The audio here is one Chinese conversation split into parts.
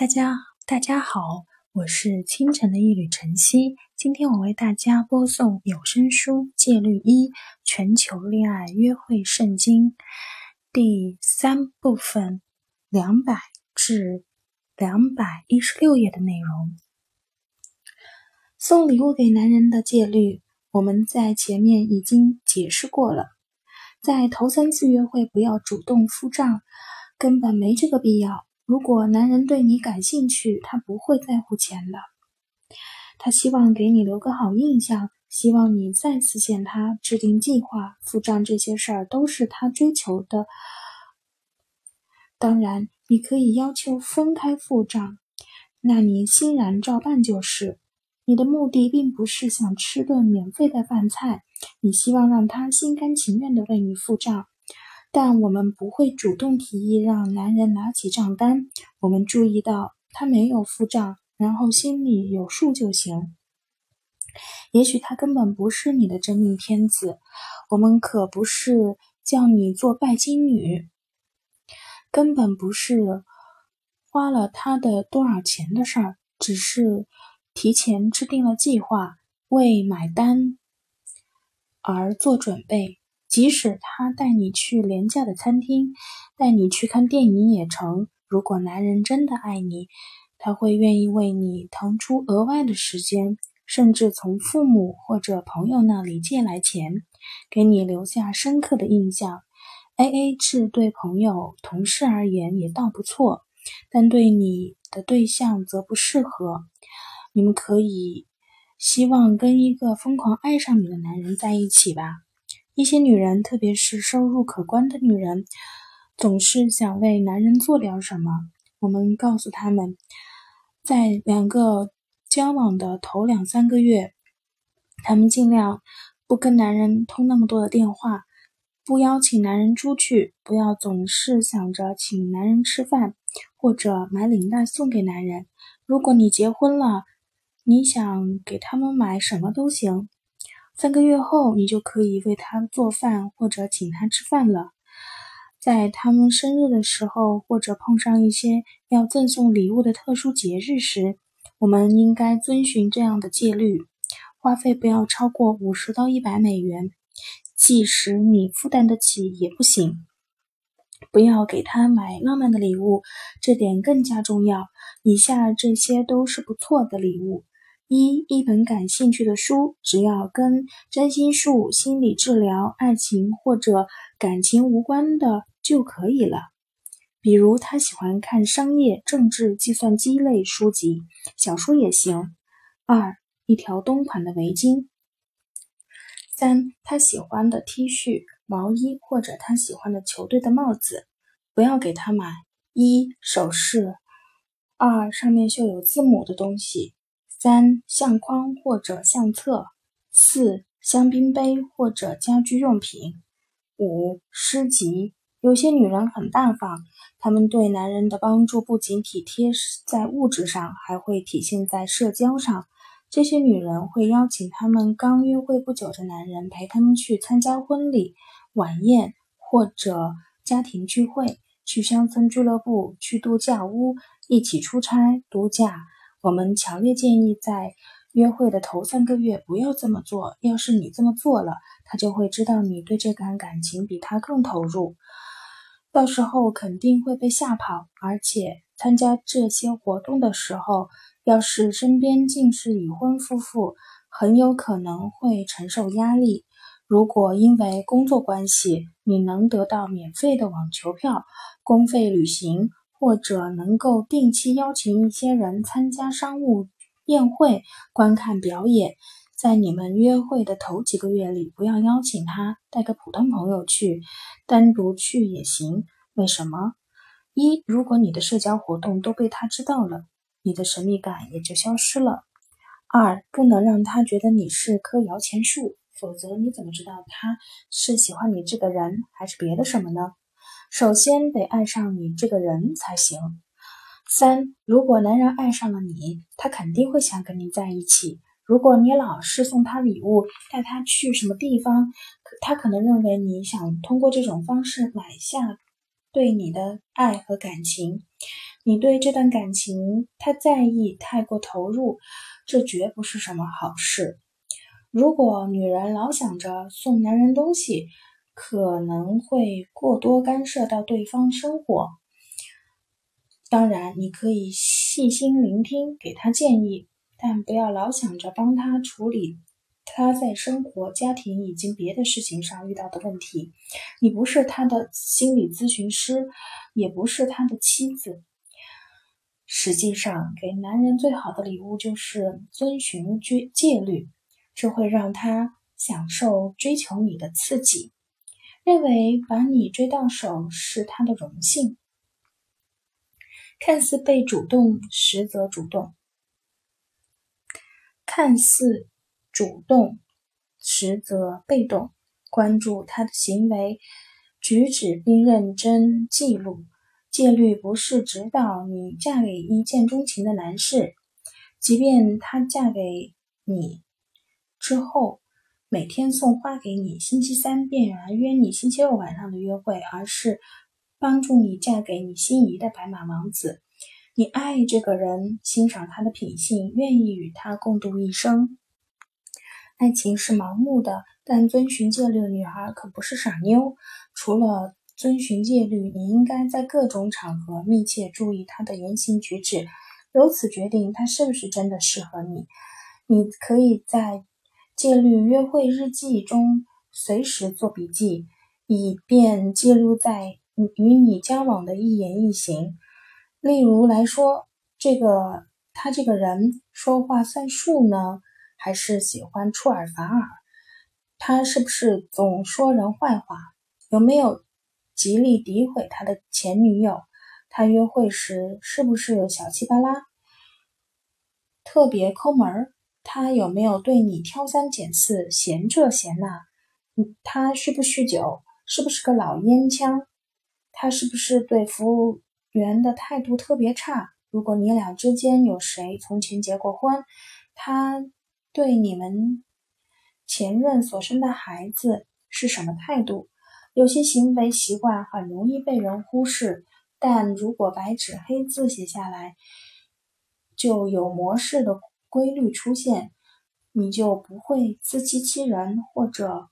大家大家好，我是清晨的一缕晨曦。今天我为大家播送有声书《戒律一：全球恋爱约会圣经》第三部分两百至两百一十六页的内容。送礼物给男人的戒律，我们在前面已经解释过了。在头三次约会，不要主动付账，根本没这个必要。如果男人对你感兴趣，他不会在乎钱的。他希望给你留个好印象，希望你再次见他，制定计划、付账这些事儿都是他追求的。当然，你可以要求分开付账，那你欣然照办就是。你的目的并不是想吃顿免费的饭菜，你希望让他心甘情愿地为你付账。但我们不会主动提议让男人拿起账单。我们注意到他没有付账，然后心里有数就行。也许他根本不是你的真命天子。我们可不是叫你做拜金女，根本不是花了他的多少钱的事儿，只是提前制定了计划，为买单而做准备。即使他带你去廉价的餐厅，带你去看电影也成。如果男人真的爱你，他会愿意为你腾出额外的时间，甚至从父母或者朋友那里借来钱，给你留下深刻的印象。A A 制对朋友、同事而言也倒不错，但对你的对象则不适合。你们可以希望跟一个疯狂爱上你的男人在一起吧。一些女人，特别是收入可观的女人，总是想为男人做点什么。我们告诉他们，在两个交往的头两三个月，他们尽量不跟男人通那么多的电话，不邀请男人出去，不要总是想着请男人吃饭或者买领带送给男人。如果你结婚了，你想给他们买什么都行。三个月后，你就可以为他做饭或者请他吃饭了。在他们生日的时候，或者碰上一些要赠送礼物的特殊节日时，我们应该遵循这样的戒律：花费不要超过五十到一百美元，即使你负担得起也不行。不要给他买浪漫的礼物，这点更加重要。以下这些都是不错的礼物。一一本感兴趣的书，只要跟占星术、心理治疗、爱情或者感情无关的就可以了。比如他喜欢看商业、政治、计算机类书籍，小说也行。二一条冬款的围巾。三他喜欢的 T 恤、毛衣或者他喜欢的球队的帽子，不要给他买。一首饰。二上面绣有字母的东西。三相框或者相册，四香槟杯或者家居用品，五诗集。有些女人很大方，她们对男人的帮助不仅体贴在物质上，还会体现在社交上。这些女人会邀请他们刚约会不久的男人陪他们去参加婚礼、晚宴或者家庭聚会，去乡村俱乐部，去度假屋，一起出差度假。我们强烈建议在约会的头三个月不要这么做。要是你这么做了，他就会知道你对这段感情比他更投入，到时候肯定会被吓跑。而且参加这些活动的时候，要是身边尽是已婚夫妇，很有可能会承受压力。如果因为工作关系，你能得到免费的网球票、公费旅行。或者能够定期邀请一些人参加商务宴会、观看表演。在你们约会的头几个月里，不要邀请他，带个普通朋友去，单独去也行。为什么？一，如果你的社交活动都被他知道了，你的神秘感也就消失了。二，不能让他觉得你是棵摇钱树，否则你怎么知道他是喜欢你这个人，还是别的什么呢？首先得爱上你这个人才行。三，如果男人爱上了你，他肯定会想跟你在一起。如果你老是送他礼物，带他去什么地方，他可能认为你想通过这种方式买下对你的爱和感情。你对这段感情太在意、太过投入，这绝不是什么好事。如果女人老想着送男人东西，可能会过多干涉到对方生活。当然，你可以细心聆听，给他建议，但不要老想着帮他处理他在生活、家庭以及别的事情上遇到的问题。你不是他的心理咨询师，也不是他的妻子。实际上，给男人最好的礼物就是遵循戒戒律，这会让他享受追求你的刺激，认为把你追到手是他的荣幸。看似被主动，实则主动；看似主动，实则被动。关注他的行为举止，并认真记录。戒律不是指导你嫁给一见钟情的男士，即便他嫁给你之后，每天送花给你，星期三便来约你星期六晚上的约会，而是。帮助你嫁给你心仪的白马王子，你爱这个人，欣赏他的品性，愿意与他共度一生。爱情是盲目的，但遵循戒律的女孩可不是傻妞。除了遵循戒律，你应该在各种场合密切注意他的言行举止，由此决定他是不是真的适合你。你可以在戒律约会日记中随时做笔记，以便记录在。与你交往的一言一行，例如来说，这个他这个人说话算数呢，还是喜欢出尔反尔？他是不是总说人坏话？有没有极力诋毁他的前女友？他约会时是不是小气巴拉，特别抠门儿？他有没有对你挑三拣四，嫌这嫌那？他酗不酗酒？是不是个老烟枪？他是不是对服务员的态度特别差？如果你俩之间有谁从前结过婚，他对你们前任所生的孩子是什么态度？有些行为习惯很容易被人忽视，但如果白纸黑字写下来，就有模式的规律出现，你就不会自欺欺人或者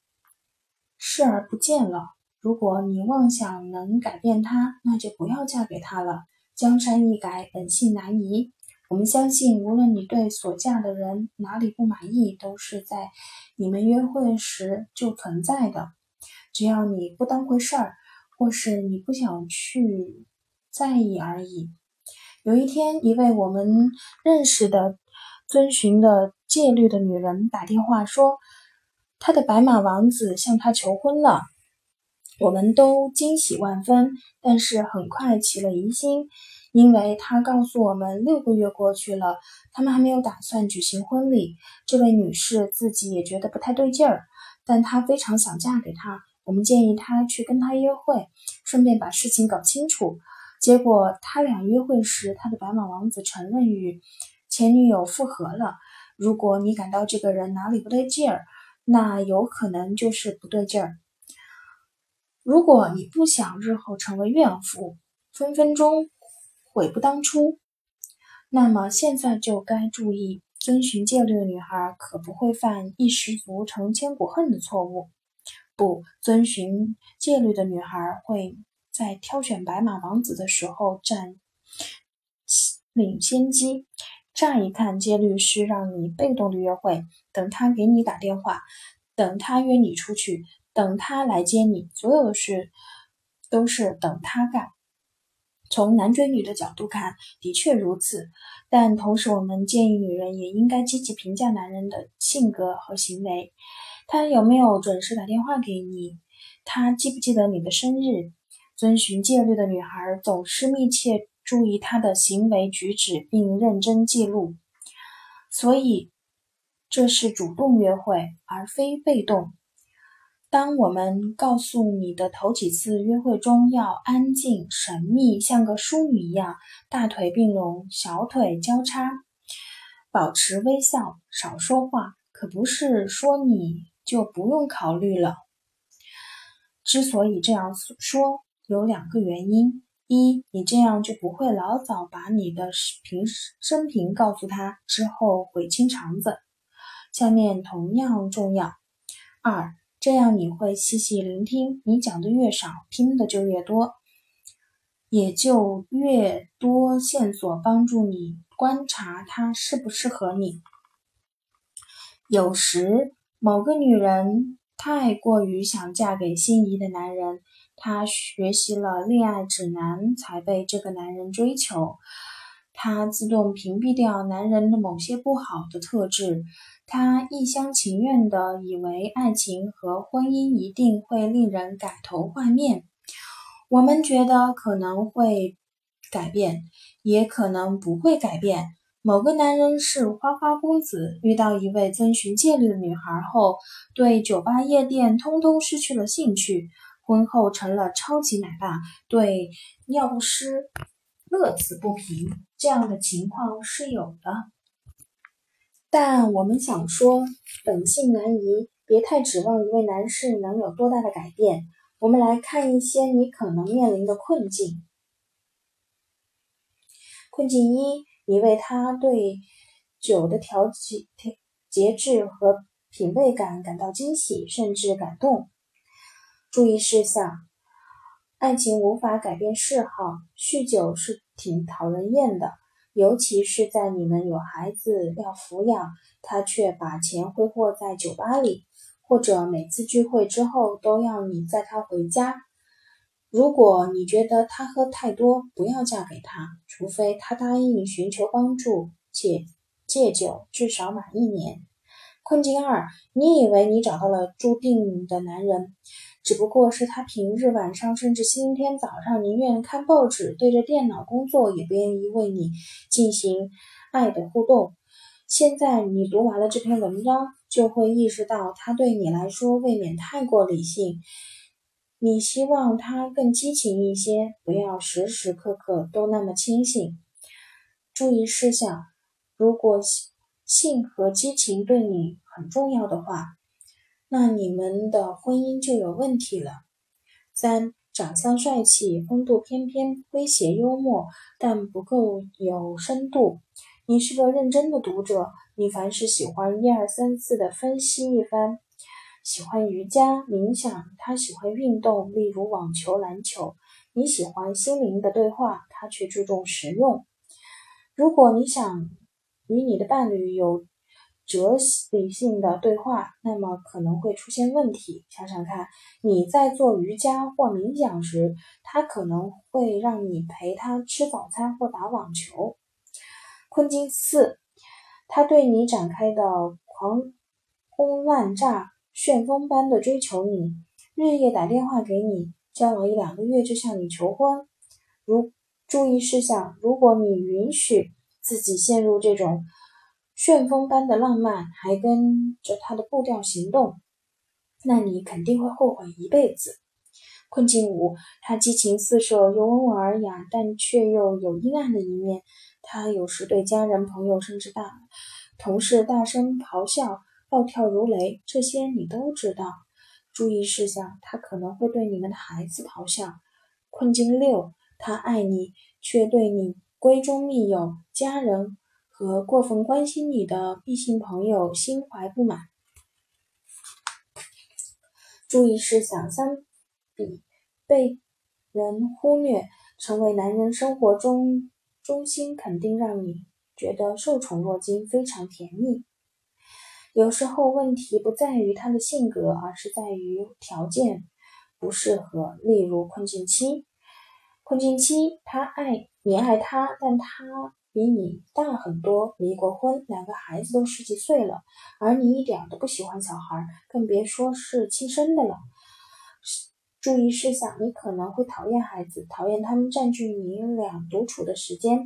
视而不见了。如果你妄想能改变他，那就不要嫁给他了。江山易改，本性难移。我们相信，无论你对所嫁的人哪里不满意，都是在你们约会时就存在的。只要你不当回事儿，或是你不想去在意而已。有一天，一位我们认识的、遵循的戒律的女人打电话说，她的白马王子向她求婚了。我们都惊喜万分，但是很快起了疑心，因为他告诉我们，六个月过去了，他们还没有打算举行婚礼。这位女士自己也觉得不太对劲儿，但她非常想嫁给他。我们建议她去跟他约会，顺便把事情搞清楚。结果他俩约会时，他的白马王子承认与前女友复合了。如果你感到这个人哪里不对劲儿，那有可能就是不对劲儿。如果你不想日后成为怨妇，分分钟悔不当初，那么现在就该注意，遵循戒律的女孩可不会犯一失足成千古恨的错误。不遵循戒律的女孩会在挑选白马王子的时候占领先机。乍一看，戒律是让你被动的约会，等他给你打电话，等他约你出去。等他来接你，所有的事都是等他干。从男追女的角度看，的确如此。但同时，我们建议女人也应该积极评价男人的性格和行为。他有没有准时打电话给你？他记不记得你的生日？遵循戒律的女孩总是密切注意他的行为举止，并认真记录。所以，这是主动约会，而非被动。当我们告诉你的头几次约会中要安静、神秘，像个淑女一样，大腿并拢，小腿交叉，保持微笑，少说话，可不是说你就不用考虑了。之所以这样说，有两个原因：一，你这样就不会老早把你的平生平告诉他，之后悔清肠子。下面同样重要。二，这样你会细细聆听，你讲的越少，听的就越多，也就越多线索帮助你观察他适不适合你。有时，某个女人太过于想嫁给心仪的男人。她学习了恋爱指南，才被这个男人追求。她自动屏蔽掉男人的某些不好的特质。她一厢情愿地以为爱情和婚姻一定会令人改头换面。我们觉得可能会改变，也可能不会改变。某个男人是花花公子，遇到一位遵循戒律的女孩后，对酒吧夜店通通失去了兴趣。婚后成了超级奶爸，对尿不湿乐此不疲，这样的情况是有的。但我们想说，本性难移，别太指望一位男士能有多大的改变。我们来看一些你可能面临的困境。困境一：你为他对酒的调节、节制和品味感感到惊喜，甚至感动。注意事项：爱情无法改变嗜好，酗酒是挺讨人厌的，尤其是在你们有孩子要抚养，他却把钱挥霍在酒吧里，或者每次聚会之后都要你载他回家。如果你觉得他喝太多，不要嫁给他，除非他答应寻求帮助且戒酒至少满一年。困境二：你以为你找到了注定的男人。只不过是他平日晚上，甚至星期天早上，宁愿看报纸、对着电脑工作，也不愿意为你进行爱的互动。现在你读完了这篇文章，就会意识到他对你来说未免太过理性。你希望他更激情一些，不要时时刻刻都那么清醒。注意事项：如果性和激情对你很重要的话。那你们的婚姻就有问题了。三，长相帅气，风度翩翩，诙谐幽默，但不够有深度。你是个认真的读者，你凡事喜欢一二三四的分析一番，喜欢瑜伽、冥想，他喜欢运动，例如网球、篮球。你喜欢心灵的对话，他却注重实用。如果你想与你的伴侣有哲理性的对话，那么可能会出现问题。想想看，你在做瑜伽或冥想时，他可能会让你陪他吃早餐或打网球。困境四，他对你展开的狂轰滥炸、旋风般的追求你，日夜打电话给你，交往一两个月就向你求婚。如注意事项：如果你允许自己陷入这种。旋风般的浪漫，还跟着他的步调行动，那你肯定会后悔一辈子。困境五，他激情四射，又温文尔雅，但却又有阴暗的一面。他有时对家人、朋友甚至大同事大声咆哮，暴跳如雷，这些你都知道。注意事项，他可能会对你们的孩子咆哮。困境六，他爱你，却对你闺中密友、家人。和过分关心你的异性朋友心怀不满。注意事项：三比被人忽略，成为男人生活中中心，肯定让你觉得受宠若惊，非常甜蜜。有时候问题不在于他的性格，而是在于条件不适合。例如困境期，困境期，他爱你爱他，但他。比你大很多，离过婚，两个孩子都十几岁了，而你一点都不喜欢小孩，更别说是亲生的了。注意事项：你可能会讨厌孩子，讨厌他们占据你俩独处的时间；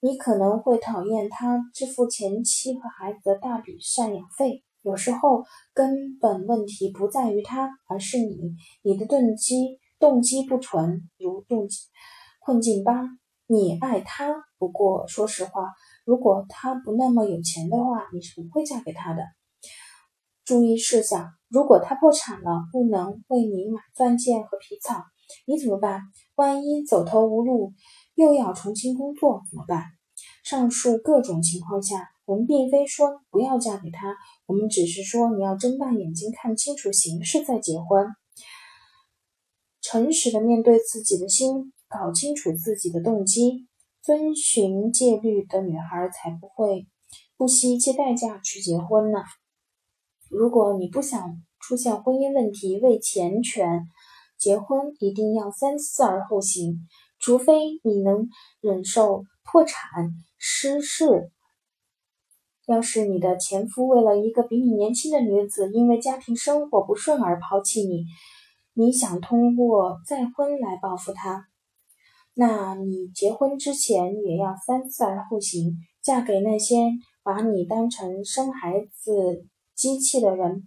你可能会讨厌他支付前妻和孩子的大笔赡养费。有时候根本问题不在于他，而是你，你的动机动机不纯。如动机困境八。你爱他，不过说实话，如果他不那么有钱的话，你是不会嫁给他的。注意事项：如果他破产了，不能为你买钻戒和皮草，你怎么办？万一走投无路，又要重新工作怎么办？上述各种情况下，我们并非说不要嫁给他，我们只是说你要睁大眼睛看清楚形势再结婚，诚实的面对自己的心，搞清楚自己的动机，遵循戒律的女孩才不会不惜一切代价去结婚呢。如果你不想出现婚姻问题，为钱权结婚，一定要三思而后行，除非你能忍受破产。失势。要是你的前夫为了一个比你年轻的女子，因为家庭生活不顺而抛弃你，你想通过再婚来报复他，那你结婚之前也要三思而后行。嫁给那些把你当成生孩子机器的人，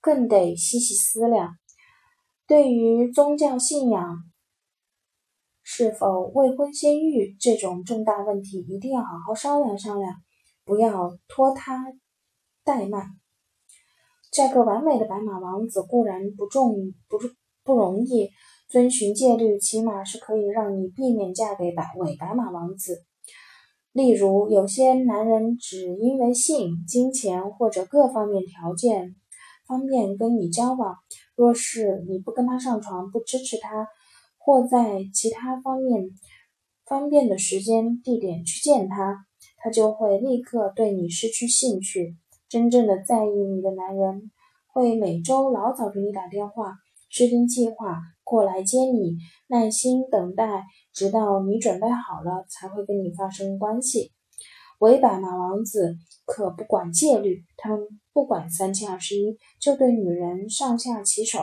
更得细细思量。对于宗教信仰。是否未婚先育这种重大问题，一定要好好商量商量，不要拖沓怠慢。嫁个完美的白马王子固然不重不不容易，遵循戒律起码是可以让你避免嫁给白伪白马王子。例如，有些男人只因为性、金钱或者各方面条件方便跟你交往，若是你不跟他上床，不支持他。或在其他方面方便的时间地点去见他，他就会立刻对你失去兴趣。真正的在意你的男人会每周老早给你打电话，制定计划过来接你，耐心等待，直到你准备好了才会跟你发生关系。伪白马王子可不管戒律，他们不管三七二十一，就对女人上下其手。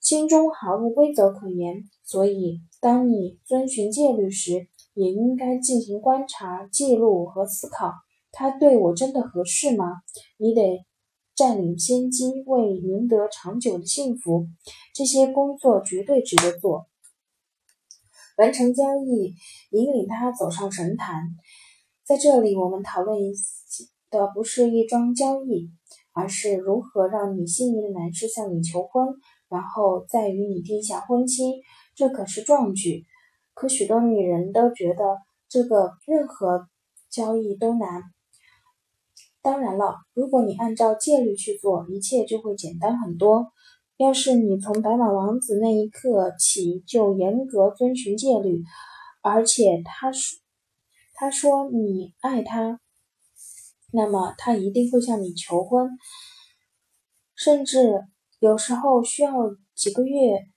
心中毫无规则可言，所以当你遵循戒律时，也应该进行观察、记录和思考：他对我真的合适吗？你得占领先机，为赢得长久的幸福，这些工作绝对值得做。完成交易，引领他走上神坛。在这里，我们讨论的不是一桩交易，而是如何让你心仪的男士向你求婚。然后再与你定下婚期，这可是壮举。可许多女人都觉得这个任何交易都难。当然了，如果你按照戒律去做，一切就会简单很多。要是你从白马王子那一刻起就严格遵循戒律，而且他说他说你爱他，那么他一定会向你求婚，甚至。有时候需要几个月，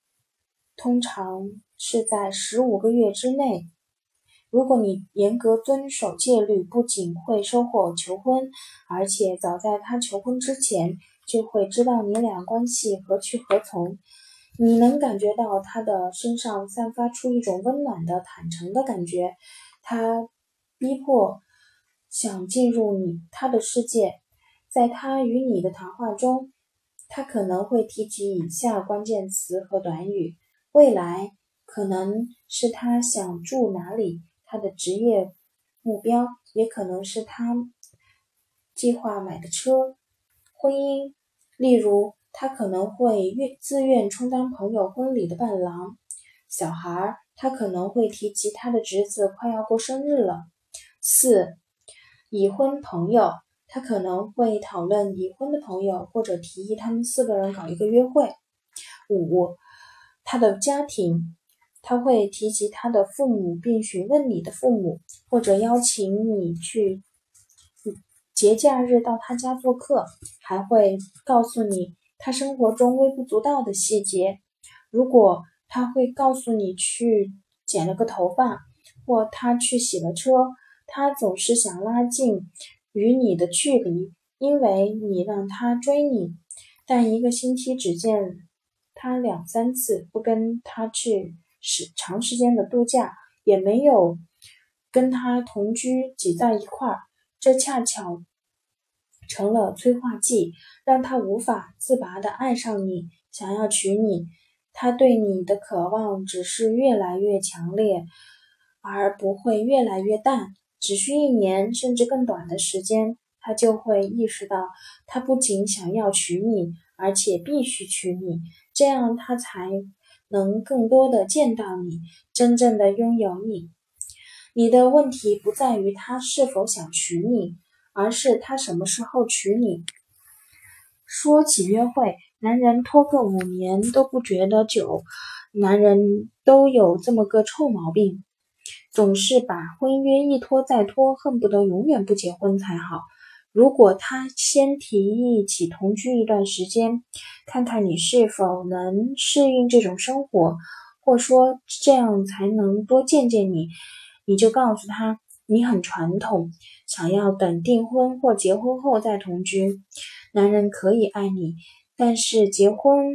通常是在十五个月之内。如果你严格遵守戒律，不仅会收获求婚，而且早在他求婚之前就会知道你俩关系何去何从。你能感觉到他的身上散发出一种温暖的、坦诚的感觉。他逼迫想进入你他的世界，在他与你的谈话中。他可能会提及以下关键词和短语：未来，可能是他想住哪里，他的职业目标，也可能是他计划买的车；婚姻，例如他可能会愿自愿充当朋友婚礼的伴郎；小孩，他可能会提及他的侄子快要过生日了。四，已婚朋友。他可能会讨论已婚的朋友，或者提议他们四个人搞一个约会。五，他的家庭，他会提及他的父母，并询问你的父母，或者邀请你去节假日到他家做客，还会告诉你他生活中微不足道的细节。如果他会告诉你去剪了个头发，或他去洗了车，他总是想拉近。与你的距离，因为你让他追你，但一个星期只见他两三次，不跟他去时长时间的度假，也没有跟他同居挤在一块儿，这恰巧成了催化剂，让他无法自拔的爱上你，想要娶你。他对你的渴望只是越来越强烈，而不会越来越淡。只需一年甚至更短的时间，他就会意识到，他不仅想要娶你，而且必须娶你，这样他才能更多的见到你，真正的拥有你。你的问题不在于他是否想娶你，而是他什么时候娶你。说起约会，男人拖个五年都不觉得久，男人都有这么个臭毛病，总是把婚约一拖再拖，恨不得永远不结婚才好。如果他先提议起同居一段时间，看看你是否能适应这种生活，或说这样才能多见见你，你就告诉他你很传统，想要等订婚或结婚后再同居。男人可以爱你，但是结婚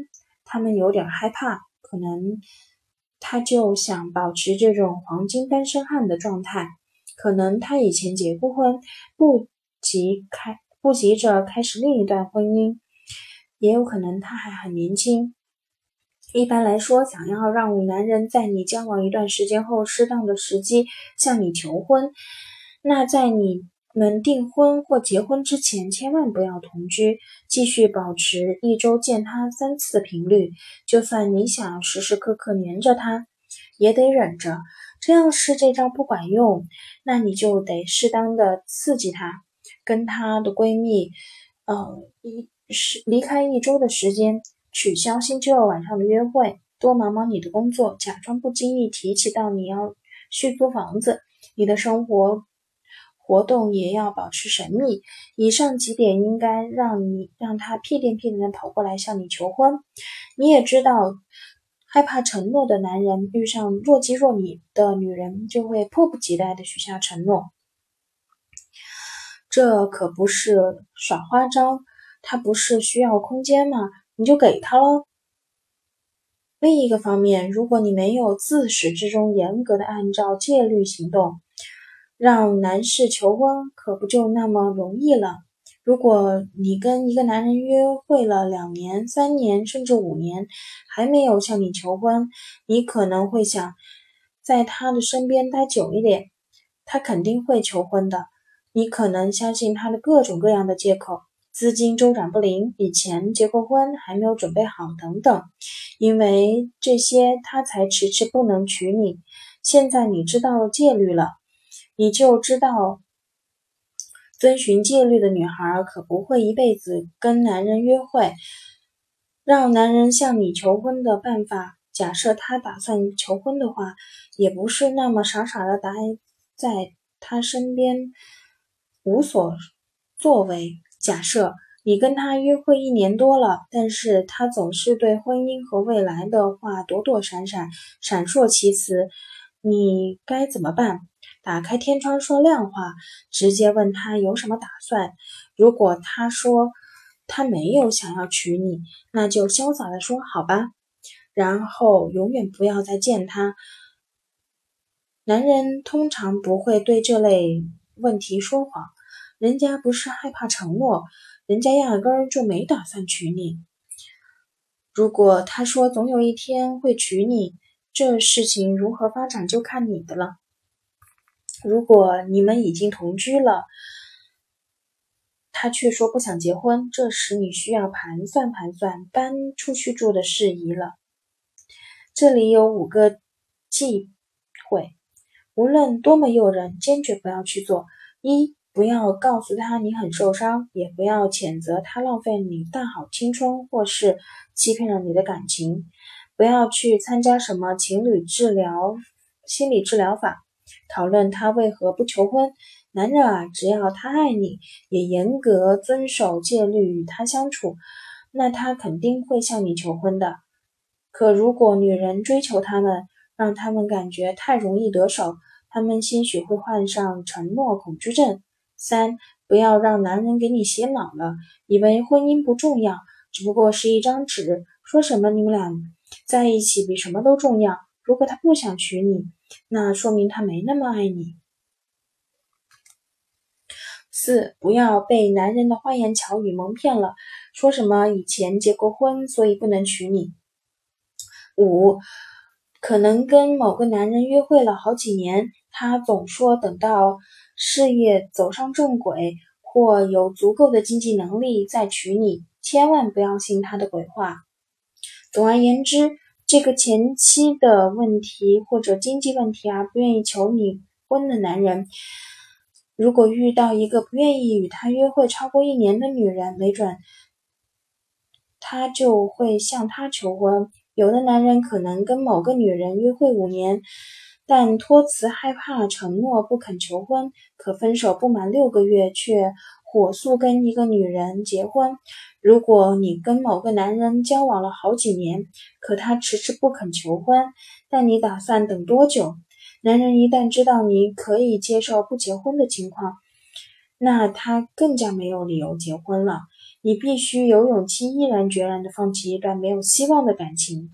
他们有点害怕，可能他就想保持这种黄金单身汉的状态。可能他以前结过婚，不急开不急着开始另一段婚姻，也有可能他还很年轻。一般来说，想要让男人在你交往一段时间后，适当的时机向你求婚，那在你。们订婚或结婚之前，千万不要同居，继续保持一周见他三次的频率。就算你想时时刻刻黏着他，也得忍着。这要是这招不管用，那你就得适当的刺激他，跟她的闺蜜，呃，一是离开一周的时间，取消星期二晚上的约会，多忙忙你的工作，假装不经意提起到你要续租房子，你的生活。活动也要保持神秘。以上几点应该让你让他屁颠屁颠的跑过来向你求婚。你也知道，害怕承诺的男人遇上若即若离的女人，就会迫不及待的许下承诺。这可不是耍花招，他不是需要空间吗？你就给他喽。另一个方面，如果你没有自始至终严格的按照戒律行动。让男士求婚可不就那么容易了？如果你跟一个男人约会了两年、三年，甚至五年，还没有向你求婚，你可能会想在他的身边待久一点，他肯定会求婚的。你可能相信他的各种各样的借口：资金周转不灵，以前结过婚还没有准备好等等。因为这些，他才迟迟不能娶你。现在你知道戒律了。你就知道，遵循戒律的女孩可不会一辈子跟男人约会。让男人向你求婚的办法，假设他打算求婚的话，也不是那么傻傻的待在他身边无所作为。假设你跟他约会一年多了，但是他总是对婚姻和未来的话躲躲闪闪、闪烁其词，你该怎么办？打开天窗说亮话，直接问他有什么打算。如果他说他没有想要娶你，那就潇洒的说好吧，然后永远不要再见他。男人通常不会对这类问题说谎，人家不是害怕承诺，人家压根儿就没打算娶你。如果他说总有一天会娶你，这事情如何发展就看你的了。如果你们已经同居了，他却说不想结婚，这时你需要盘算盘算搬出去住的事宜了。这里有五个忌讳，无论多么诱人，坚决不要去做。一，不要告诉他你很受伤，也不要谴责他浪费你大好青春，或是欺骗了你的感情。不要去参加什么情侣治疗、心理治疗法。讨论他为何不求婚？男人啊，只要他爱你，也严格遵守戒律与他相处，那他肯定会向你求婚的。可如果女人追求他们，让他们感觉太容易得手，他们兴许会患上承诺恐惧症。三，不要让男人给你洗脑了，以为婚姻不重要，只不过是一张纸，说什么你们俩在一起比什么都重要。如果他不想娶你，那说明他没那么爱你。四，不要被男人的花言巧语蒙骗了，说什么以前结过婚，所以不能娶你。五，可能跟某个男人约会了好几年，他总说等到事业走上正轨或有足够的经济能力再娶你，千万不要信他的鬼话。总而言之。这个前期的问题或者经济问题啊，不愿意求你婚的男人，如果遇到一个不愿意与他约会超过一年的女人，没准他就会向他求婚。有的男人可能跟某个女人约会五年，但托辞害怕承诺不肯求婚，可分手不满六个月却火速跟一个女人结婚。如果你跟某个男人交往了好几年，可他迟迟不肯求婚，但你打算等多久？男人一旦知道你可以接受不结婚的情况，那他更加没有理由结婚了。你必须有勇气，毅然决然的放弃一段没有希望的感情。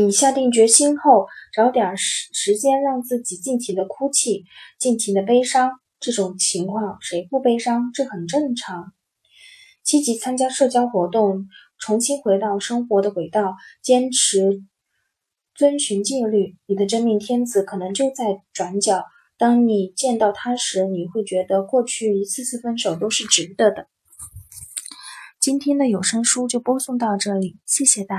你下定决心后，找点时时间让自己尽情的哭泣，尽情的悲伤。这种情况谁不悲伤？这很正常。积极参加社交活动，重新回到生活的轨道，坚持遵循纪律，你的真命天子可能就在转角。当你见到他时，你会觉得过去一次次分手都是值得的。今天的有声书就播送到这里，谢谢大。